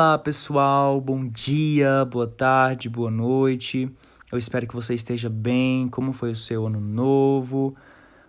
Olá, pessoal. Bom dia, boa tarde, boa noite. Eu espero que você esteja bem. Como foi o seu ano novo?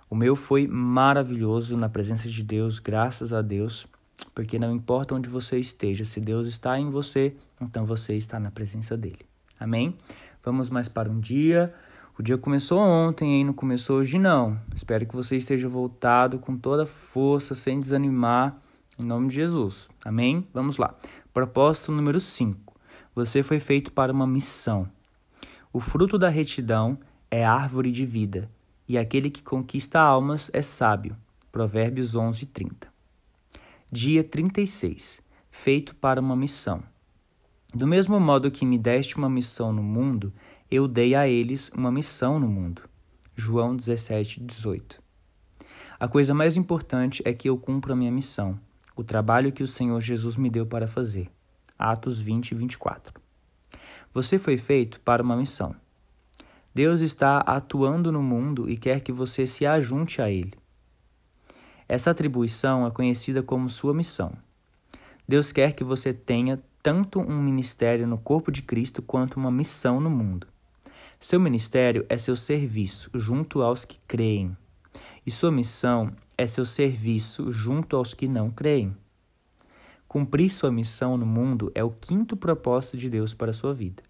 O meu foi maravilhoso na presença de Deus, graças a Deus, porque não importa onde você esteja, se Deus está em você, então você está na presença dele. Amém? Vamos mais para um dia. O dia começou ontem, e não começou hoje não. Espero que você esteja voltado com toda a força, sem desanimar, em nome de Jesus. Amém? Vamos lá. Propósito número 5. Você foi feito para uma missão. O fruto da retidão é árvore de vida, e aquele que conquista almas é sábio. Provérbios 11, 30. Dia 36. Feito para uma missão. Do mesmo modo que me deste uma missão no mundo, eu dei a eles uma missão no mundo. João 17, 18. A coisa mais importante é que eu cumpra a minha missão o trabalho que o Senhor Jesus me deu para fazer. Atos 20 e 24. Você foi feito para uma missão. Deus está atuando no mundo e quer que você se ajunte a Ele. Essa atribuição é conhecida como sua missão. Deus quer que você tenha tanto um ministério no corpo de Cristo quanto uma missão no mundo. Seu ministério é seu serviço junto aos que creem, e sua missão é seu serviço junto aos que não creem. Cumprir sua missão no mundo é o quinto propósito de Deus para a sua vida.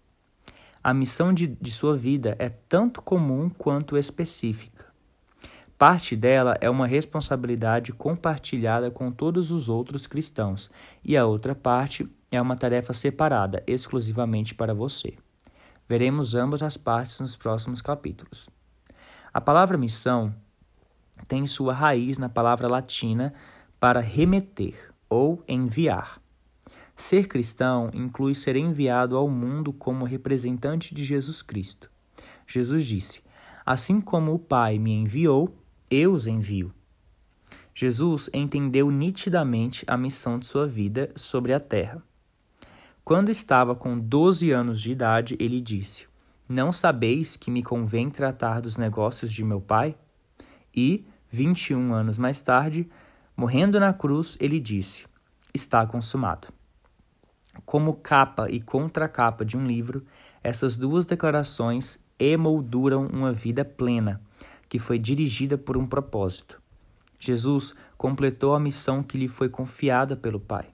A missão de, de sua vida é tanto comum quanto específica. Parte dela é uma responsabilidade compartilhada com todos os outros cristãos, e a outra parte é uma tarefa separada exclusivamente para você. Veremos ambas as partes nos próximos capítulos. A palavra missão tem sua raiz na palavra latina para remeter ou enviar. Ser cristão inclui ser enviado ao mundo como representante de Jesus Cristo. Jesus disse: Assim como o Pai me enviou, eu os envio. Jesus entendeu nitidamente a missão de sua vida sobre a terra. Quando estava com 12 anos de idade, ele disse: Não sabeis que me convém tratar dos negócios de meu pai? E, 21 anos mais tarde, morrendo na cruz, ele disse: Está consumado. Como capa e contracapa de um livro, essas duas declarações emolduram uma vida plena, que foi dirigida por um propósito. Jesus completou a missão que lhe foi confiada pelo Pai.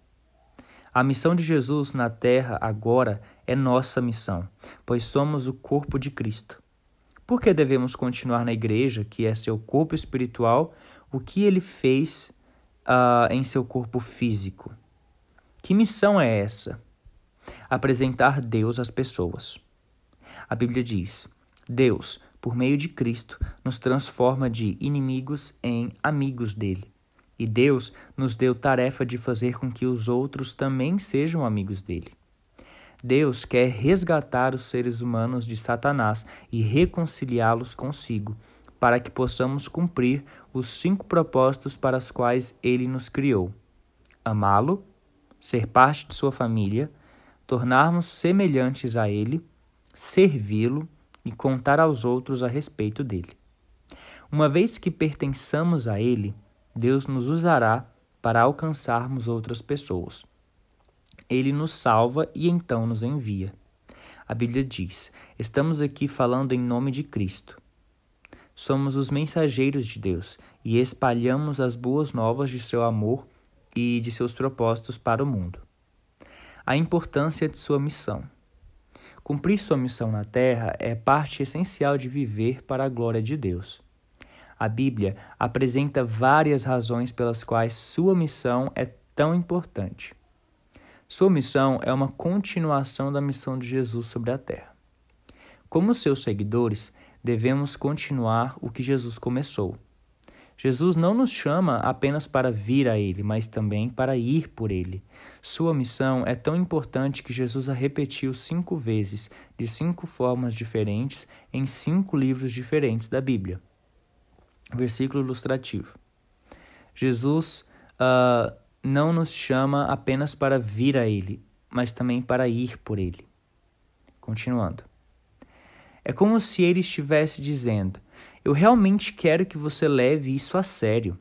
A missão de Jesus na terra agora é nossa missão, pois somos o corpo de Cristo. Por que devemos continuar na igreja, que é seu corpo espiritual, o que ele fez uh, em seu corpo físico? Que missão é essa? Apresentar Deus às pessoas. A Bíblia diz: Deus, por meio de Cristo, nos transforma de inimigos em amigos dele. E Deus nos deu tarefa de fazer com que os outros também sejam amigos dele. Deus quer resgatar os seres humanos de Satanás e reconciliá-los consigo, para que possamos cumprir os cinco propósitos para os quais ele nos criou: amá-lo, ser parte de sua família, tornarmos semelhantes a ele, servi-lo e contar aos outros a respeito dele. Uma vez que pertençamos a ele, Deus nos usará para alcançarmos outras pessoas. Ele nos salva e então nos envia. A Bíblia diz: estamos aqui falando em nome de Cristo. Somos os mensageiros de Deus e espalhamos as boas novas de seu amor e de seus propósitos para o mundo. A importância de sua missão. Cumprir sua missão na terra é parte essencial de viver para a glória de Deus. A Bíblia apresenta várias razões pelas quais sua missão é tão importante. Sua missão é uma continuação da missão de Jesus sobre a terra. Como seus seguidores, devemos continuar o que Jesus começou. Jesus não nos chama apenas para vir a Ele, mas também para ir por Ele. Sua missão é tão importante que Jesus a repetiu cinco vezes, de cinco formas diferentes, em cinco livros diferentes da Bíblia. Versículo ilustrativo. Jesus uh, não nos chama apenas para vir a Ele, mas também para ir por Ele. Continuando. É como se ele estivesse dizendo: Eu realmente quero que você leve isso a sério.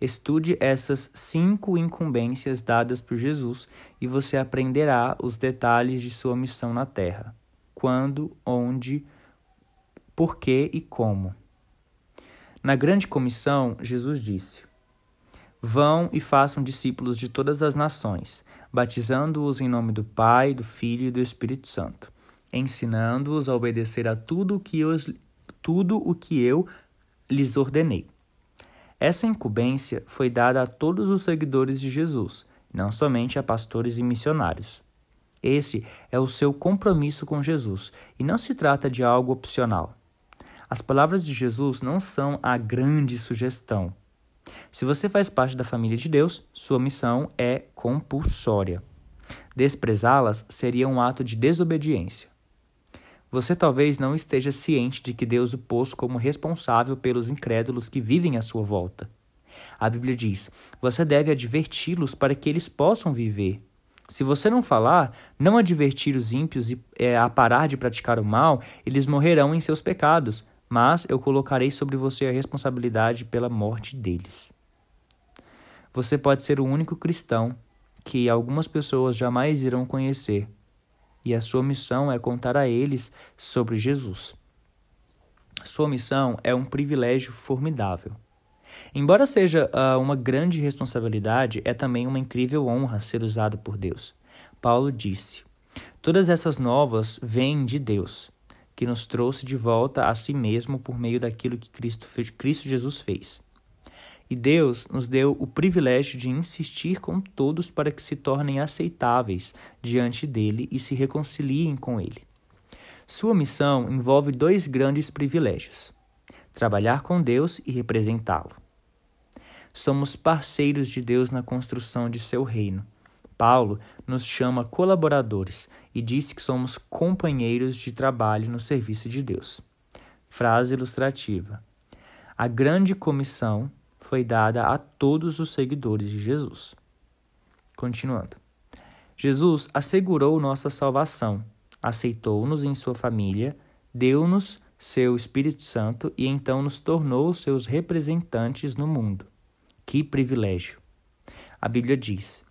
Estude essas cinco incumbências dadas por Jesus e você aprenderá os detalhes de sua missão na terra: quando, onde, por que e como. Na grande comissão, Jesus disse: Vão e façam discípulos de todas as nações, batizando-os em nome do Pai, do Filho e do Espírito Santo, ensinando-os a obedecer a tudo o que eu, tudo o que eu lhes ordenei. Essa incumbência foi dada a todos os seguidores de Jesus, não somente a pastores e missionários. Esse é o seu compromisso com Jesus, e não se trata de algo opcional. As palavras de Jesus não são a grande sugestão, se você faz parte da família de Deus, sua missão é compulsória. Desprezá-las seria um ato de desobediência. Você talvez não esteja ciente de que Deus o pôs como responsável pelos incrédulos que vivem à sua volta. A Bíblia diz: você deve adverti-los para que eles possam viver. Se você não falar, não advertir os ímpios é, a parar de praticar o mal, eles morrerão em seus pecados, mas eu colocarei sobre você a responsabilidade pela morte deles. Você pode ser o único cristão que algumas pessoas jamais irão conhecer, e a sua missão é contar a eles sobre Jesus. Sua missão é um privilégio formidável. Embora seja uh, uma grande responsabilidade, é também uma incrível honra ser usado por Deus. Paulo disse: Todas essas novas vêm de Deus que nos trouxe de volta a si mesmo por meio daquilo que Cristo, fez, Cristo Jesus fez. E Deus nos deu o privilégio de insistir com todos para que se tornem aceitáveis diante dele e se reconciliem com ele. Sua missão envolve dois grandes privilégios: trabalhar com Deus e representá-lo. Somos parceiros de Deus na construção de seu reino Paulo nos chama colaboradores e diz que somos companheiros de trabalho no serviço de Deus. Frase ilustrativa: A grande comissão foi dada a todos os seguidores de Jesus. Continuando. Jesus assegurou nossa salvação, aceitou-nos em sua família, deu-nos seu Espírito Santo e então nos tornou seus representantes no mundo. Que privilégio! A Bíblia diz: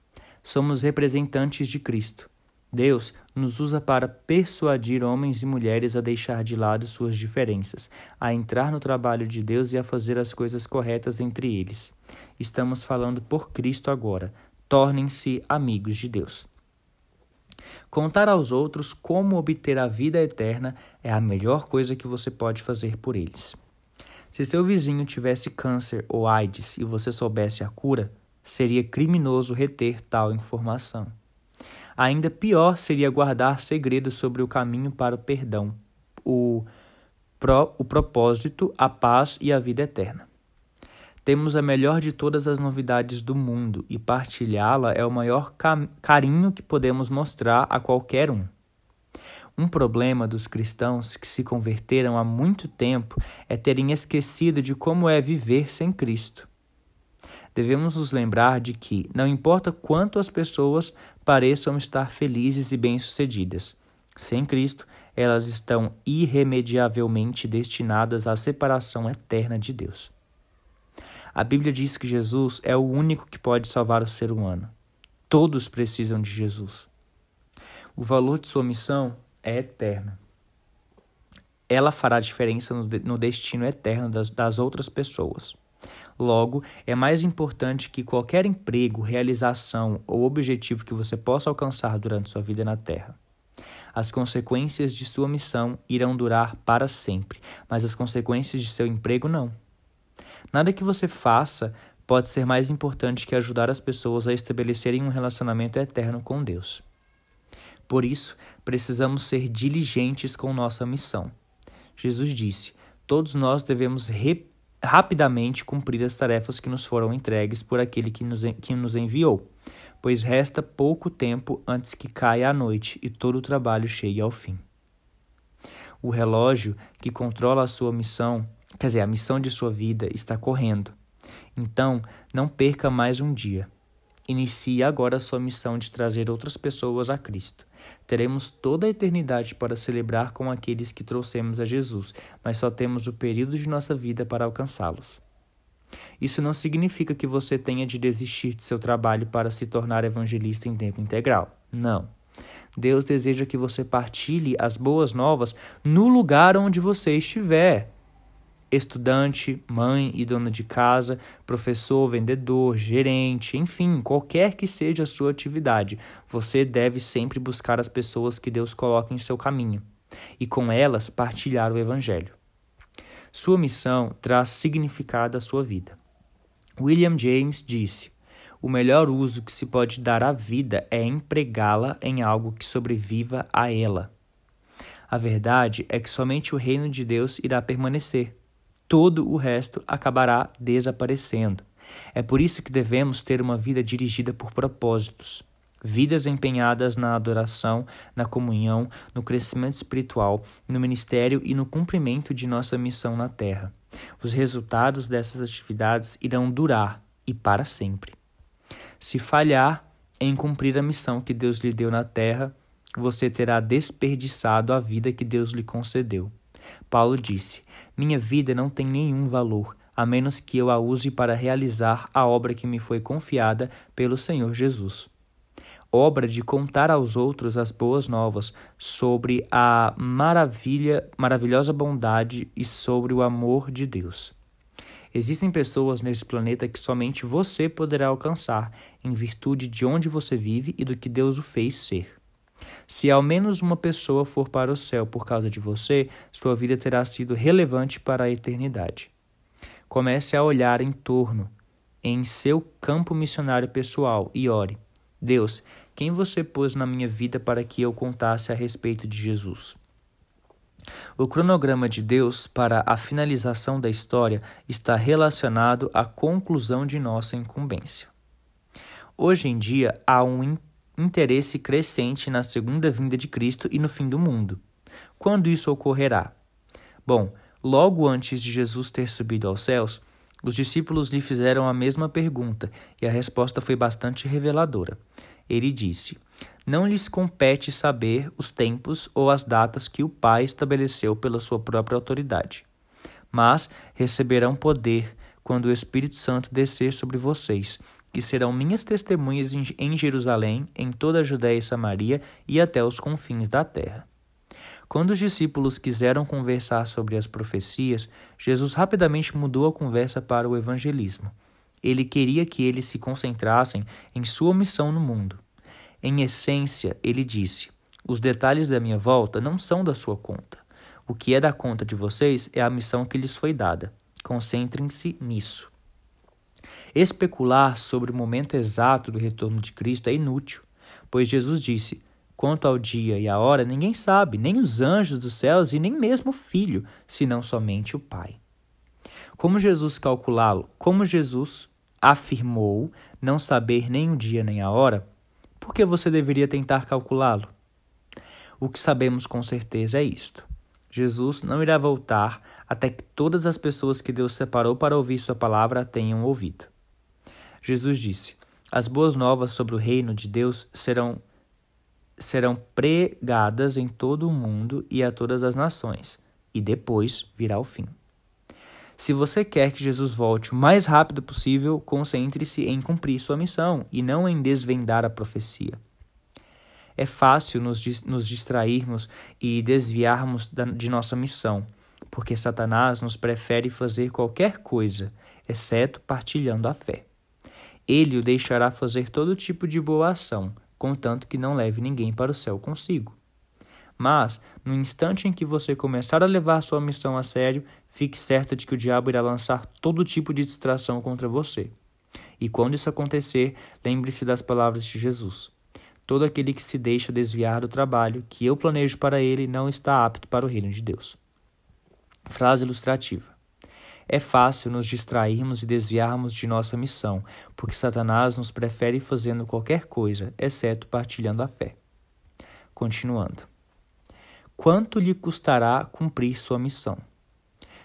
somos representantes de Cristo. Deus nos usa para persuadir homens e mulheres a deixar de lado suas diferenças, a entrar no trabalho de Deus e a fazer as coisas corretas entre eles. Estamos falando por Cristo agora. Tornem-se amigos de Deus. Contar aos outros como obter a vida eterna é a melhor coisa que você pode fazer por eles. Se seu vizinho tivesse câncer ou AIDS e você soubesse a cura, seria criminoso reter tal informação. Ainda pior seria guardar segredos sobre o caminho para o perdão, o, pro, o propósito, a paz e a vida eterna. Temos a melhor de todas as novidades do mundo e partilhá-la é o maior carinho que podemos mostrar a qualquer um. Um problema dos cristãos que se converteram há muito tempo é terem esquecido de como é viver sem Cristo devemos nos lembrar de que, não importa quanto as pessoas pareçam estar felizes e bem-sucedidas, sem Cristo, elas estão irremediavelmente destinadas à separação eterna de Deus. A Bíblia diz que Jesus é o único que pode salvar o ser humano. Todos precisam de Jesus. O valor de sua missão é eterno. Ela fará diferença no destino eterno das, das outras pessoas. Logo, é mais importante que qualquer emprego, realização ou objetivo que você possa alcançar durante sua vida na Terra. As consequências de sua missão irão durar para sempre, mas as consequências de seu emprego não. Nada que você faça pode ser mais importante que ajudar as pessoas a estabelecerem um relacionamento eterno com Deus. Por isso, precisamos ser diligentes com nossa missão. Jesus disse: todos nós devemos repetir rapidamente cumprir as tarefas que nos foram entregues por aquele que nos, que nos enviou, pois resta pouco tempo antes que caia a noite e todo o trabalho chegue ao fim. O relógio que controla a sua missão, quer dizer, a missão de sua vida, está correndo. Então, não perca mais um dia. Inicie agora a sua missão de trazer outras pessoas a Cristo. Teremos toda a eternidade para celebrar com aqueles que trouxemos a Jesus, mas só temos o período de nossa vida para alcançá-los. Isso não significa que você tenha de desistir de seu trabalho para se tornar evangelista em tempo integral. Não. Deus deseja que você partilhe as boas novas no lugar onde você estiver. Estudante, mãe e dona de casa, professor, vendedor, gerente, enfim, qualquer que seja a sua atividade, você deve sempre buscar as pessoas que Deus coloca em seu caminho e com elas partilhar o Evangelho. Sua missão traz significado à sua vida. William James disse: O melhor uso que se pode dar à vida é empregá-la em algo que sobreviva a ela. A verdade é que somente o reino de Deus irá permanecer. Todo o resto acabará desaparecendo. É por isso que devemos ter uma vida dirigida por propósitos. Vidas empenhadas na adoração, na comunhão, no crescimento espiritual, no ministério e no cumprimento de nossa missão na terra. Os resultados dessas atividades irão durar e para sempre. Se falhar em cumprir a missão que Deus lhe deu na terra, você terá desperdiçado a vida que Deus lhe concedeu. Paulo disse: Minha vida não tem nenhum valor, a menos que eu a use para realizar a obra que me foi confiada pelo Senhor Jesus obra de contar aos outros as boas novas sobre a maravilha, maravilhosa bondade e sobre o amor de Deus. Existem pessoas nesse planeta que somente você poderá alcançar, em virtude de onde você vive e do que Deus o fez ser. Se ao menos uma pessoa for para o céu por causa de você, sua vida terá sido relevante para a eternidade. Comece a olhar em torno, em seu campo missionário pessoal, e ore. Deus, quem você pôs na minha vida para que eu contasse a respeito de Jesus? O cronograma de Deus para a finalização da história está relacionado à conclusão de nossa incumbência. Hoje em dia, há um interesse crescente na segunda vinda de Cristo e no fim do mundo. Quando isso ocorrerá? Bom, logo antes de Jesus ter subido aos céus, os discípulos lhe fizeram a mesma pergunta e a resposta foi bastante reveladora. Ele disse: Não lhes compete saber os tempos ou as datas que o Pai estabeleceu pela sua própria autoridade, mas receberão poder quando o Espírito Santo descer sobre vocês, e serão minhas testemunhas em Jerusalém, em toda a Judéia e Samaria e até os confins da terra. Quando os discípulos quiseram conversar sobre as profecias, Jesus rapidamente mudou a conversa para o evangelismo. Ele queria que eles se concentrassem em sua missão no mundo. Em essência, ele disse: Os detalhes da minha volta não são da sua conta. O que é da conta de vocês é a missão que lhes foi dada. Concentrem-se nisso. Especular sobre o momento exato do retorno de Cristo é inútil, pois Jesus disse: Quanto ao dia e à hora, ninguém sabe, nem os anjos dos céus e nem mesmo o Filho, senão somente o Pai. Como Jesus calculá-lo? Como Jesus afirmou não saber nem o dia nem a hora, por que você deveria tentar calculá-lo? O que sabemos com certeza é isto: Jesus não irá voltar até que todas as pessoas que Deus separou para ouvir Sua palavra tenham ouvido. Jesus disse: As boas novas sobre o reino de Deus serão serão pregadas em todo o mundo e a todas as nações, e depois virá o fim. Se você quer que Jesus volte o mais rápido possível, concentre-se em cumprir sua missão e não em desvendar a profecia. É fácil nos, distrairmos e desviarmos de nossa missão, porque Satanás nos prefere fazer qualquer coisa, exceto partilhando a fé. Ele o deixará fazer todo tipo de boa ação, contanto que não leve ninguém para o céu consigo. Mas, no instante em que você começar a levar sua missão a sério, fique certa de que o diabo irá lançar todo tipo de distração contra você. E quando isso acontecer, lembre-se das palavras de Jesus. Todo aquele que se deixa desviar do trabalho que eu planejo para ele não está apto para o reino de Deus. Frase ilustrativa. É fácil nos distrairmos e desviarmos de nossa missão, porque Satanás nos prefere fazendo qualquer coisa, exceto partilhando a fé. Continuando. Quanto lhe custará cumprir sua missão?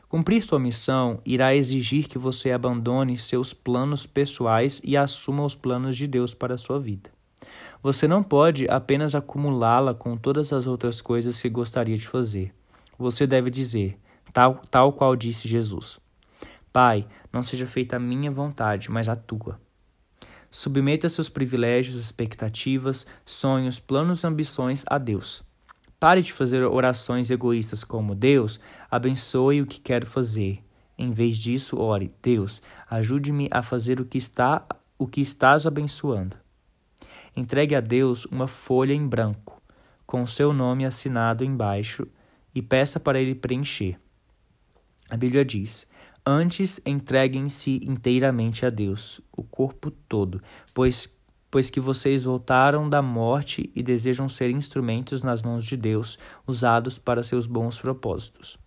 Cumprir sua missão irá exigir que você abandone seus planos pessoais e assuma os planos de Deus para a sua vida. Você não pode apenas acumulá-la com todas as outras coisas que gostaria de fazer. Você deve dizer, tal, tal qual disse Jesus: Pai, não seja feita a minha vontade, mas a tua. Submeta seus privilégios, expectativas, sonhos, planos e ambições a Deus. Pare de fazer orações egoístas como Deus, abençoe o que quero fazer. Em vez disso, ore: Deus, ajude-me a fazer o que está o que estás abençoando. Entregue a Deus uma folha em branco, com o seu nome assinado embaixo, e peça para ele preencher. A Bíblia diz: Antes entreguem-se inteiramente a Deus, o corpo todo, pois, pois que vocês voltaram da morte e desejam ser instrumentos nas mãos de Deus, usados para seus bons propósitos.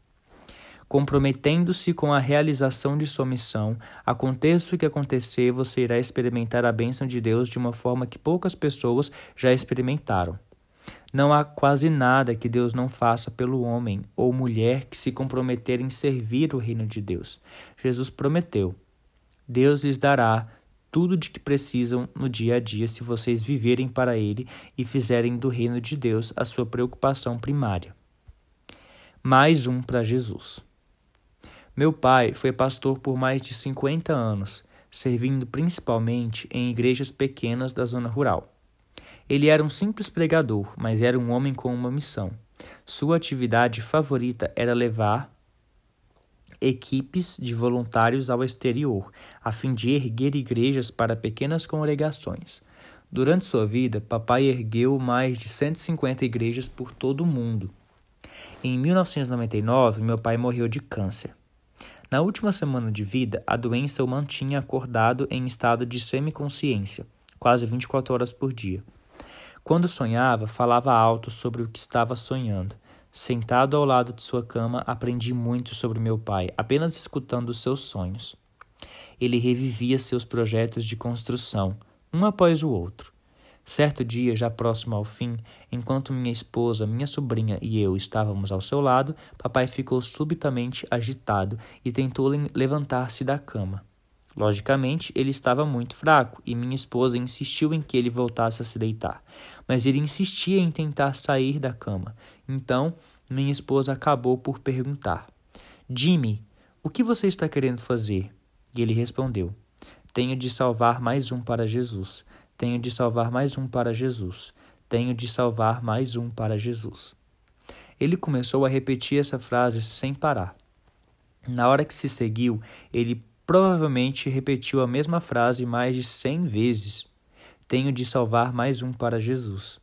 Comprometendo-se com a realização de sua missão, aconteça o que acontecer, você irá experimentar a bênção de Deus de uma forma que poucas pessoas já experimentaram. Não há quase nada que Deus não faça pelo homem ou mulher que se comprometer em servir o reino de Deus. Jesus prometeu: Deus lhes dará tudo de que precisam no dia a dia se vocês viverem para Ele e fizerem do reino de Deus a sua preocupação primária. Mais um para Jesus. Meu pai foi pastor por mais de 50 anos, servindo principalmente em igrejas pequenas da zona rural. Ele era um simples pregador, mas era um homem com uma missão. Sua atividade favorita era levar equipes de voluntários ao exterior, a fim de erguer igrejas para pequenas congregações. Durante sua vida, papai ergueu mais de 150 igrejas por todo o mundo. Em 1999, meu pai morreu de câncer. Na última semana de vida, a doença o mantinha acordado em estado de semiconsciência, quase 24 horas por dia. Quando sonhava, falava alto sobre o que estava sonhando. Sentado ao lado de sua cama, aprendi muito sobre meu pai, apenas escutando os seus sonhos. Ele revivia seus projetos de construção, um após o outro. Certo dia, já próximo ao fim, enquanto minha esposa, minha sobrinha e eu estávamos ao seu lado, papai ficou subitamente agitado e tentou levantar-se da cama. Logicamente, ele estava muito fraco e minha esposa insistiu em que ele voltasse a se deitar, mas ele insistia em tentar sair da cama. Então, minha esposa acabou por perguntar: Jimmy, o que você está querendo fazer? E ele respondeu: Tenho de salvar mais um para Jesus. Tenho de salvar mais um para Jesus. Tenho de salvar mais um para Jesus. Ele começou a repetir essa frase sem parar. Na hora que se seguiu, ele Provavelmente repetiu a mesma frase mais de cem vezes. Tenho de salvar mais um para Jesus.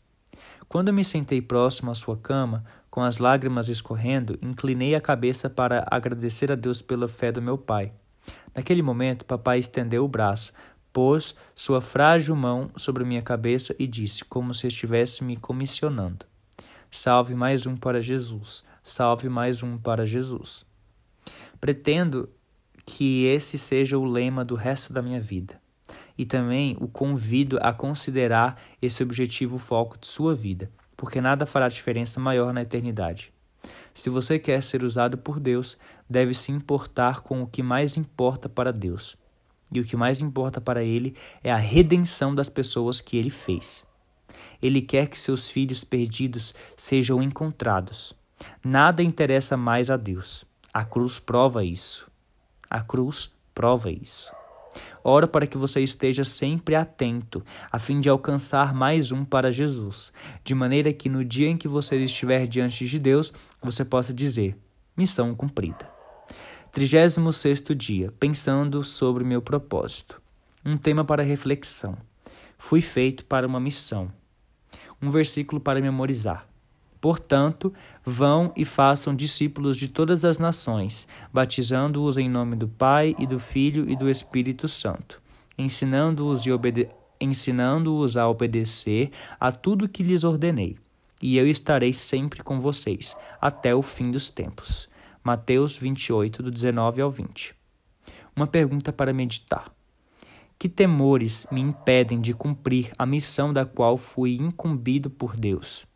Quando me sentei próximo à sua cama, com as lágrimas escorrendo, inclinei a cabeça para agradecer a Deus pela fé do meu pai. Naquele momento, papai estendeu o braço, pôs sua frágil mão sobre minha cabeça e disse, como se estivesse me comissionando: Salve mais um para Jesus, salve mais um para Jesus. Pretendo que esse seja o lema do resto da minha vida. E também o convido a considerar esse objetivo foco de sua vida, porque nada fará diferença maior na eternidade. Se você quer ser usado por Deus, deve se importar com o que mais importa para Deus. E o que mais importa para Ele é a redenção das pessoas que Ele fez. Ele quer que seus filhos perdidos sejam encontrados. Nada interessa mais a Deus. A cruz prova isso. A cruz prova isso. Oro para que você esteja sempre atento, a fim de alcançar mais um para Jesus, de maneira que no dia em que você estiver diante de Deus, você possa dizer: missão cumprida. 36 dia, pensando sobre meu propósito. Um tema para reflexão. Fui feito para uma missão. Um versículo para memorizar. Portanto, vão e façam discípulos de todas as nações, batizando-os em nome do Pai e do Filho e do Espírito Santo, ensinando-os obede ensinando a obedecer a tudo que lhes ordenei. E eu estarei sempre com vocês, até o fim dos tempos. Mateus 28, do 19 ao 20. Uma pergunta para meditar. Que temores me impedem de cumprir a missão da qual fui incumbido por Deus?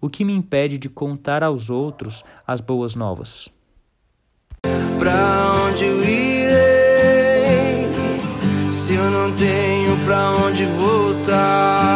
O que me impede de contar aos outros as boas novas? Pra onde eu irei se eu não tenho pra onde voltar?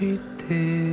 して